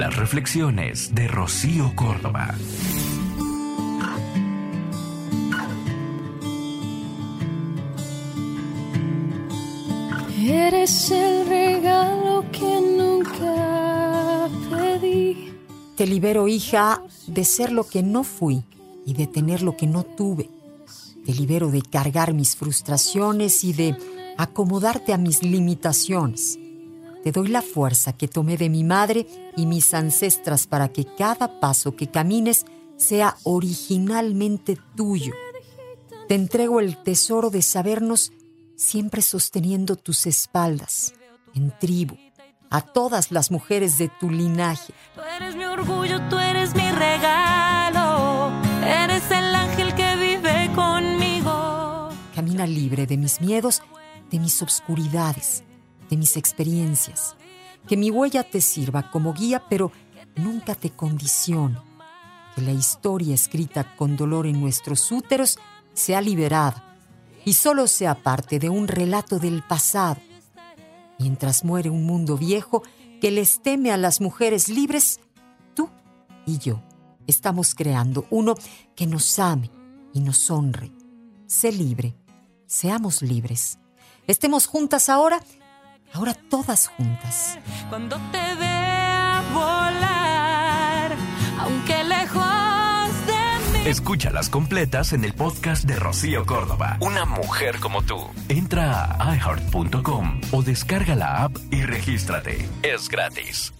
Las reflexiones de Rocío Córdoba. Eres el regalo que nunca pedí. Te libero, hija, de ser lo que no fui y de tener lo que no tuve. Te libero de cargar mis frustraciones y de acomodarte a mis limitaciones. Te doy la fuerza que tomé de mi madre y mis ancestras para que cada paso que camines sea originalmente tuyo. Te entrego el tesoro de sabernos siempre sosteniendo tus espaldas, en tribu, a todas las mujeres de tu linaje. Tú eres mi orgullo, tú eres mi regalo. Eres el ángel que vive conmigo. Camina libre de mis miedos, de mis obscuridades, de mis experiencias. Que mi huella te sirva como guía, pero nunca te condicione. Que la historia escrita con dolor en nuestros úteros sea liberada y solo sea parte de un relato del pasado. Mientras muere un mundo viejo que les teme a las mujeres libres, tú y yo estamos creando uno que nos ame y nos honre. Sé libre, seamos libres. Estemos juntas ahora, ahora todas juntas. Cuando te vea volar, aunque lejos de mí. Escúchalas completas en el podcast de Rocío Córdoba. Una mujer como tú. Entra a iHeart.com o descarga la app y regístrate. Es gratis.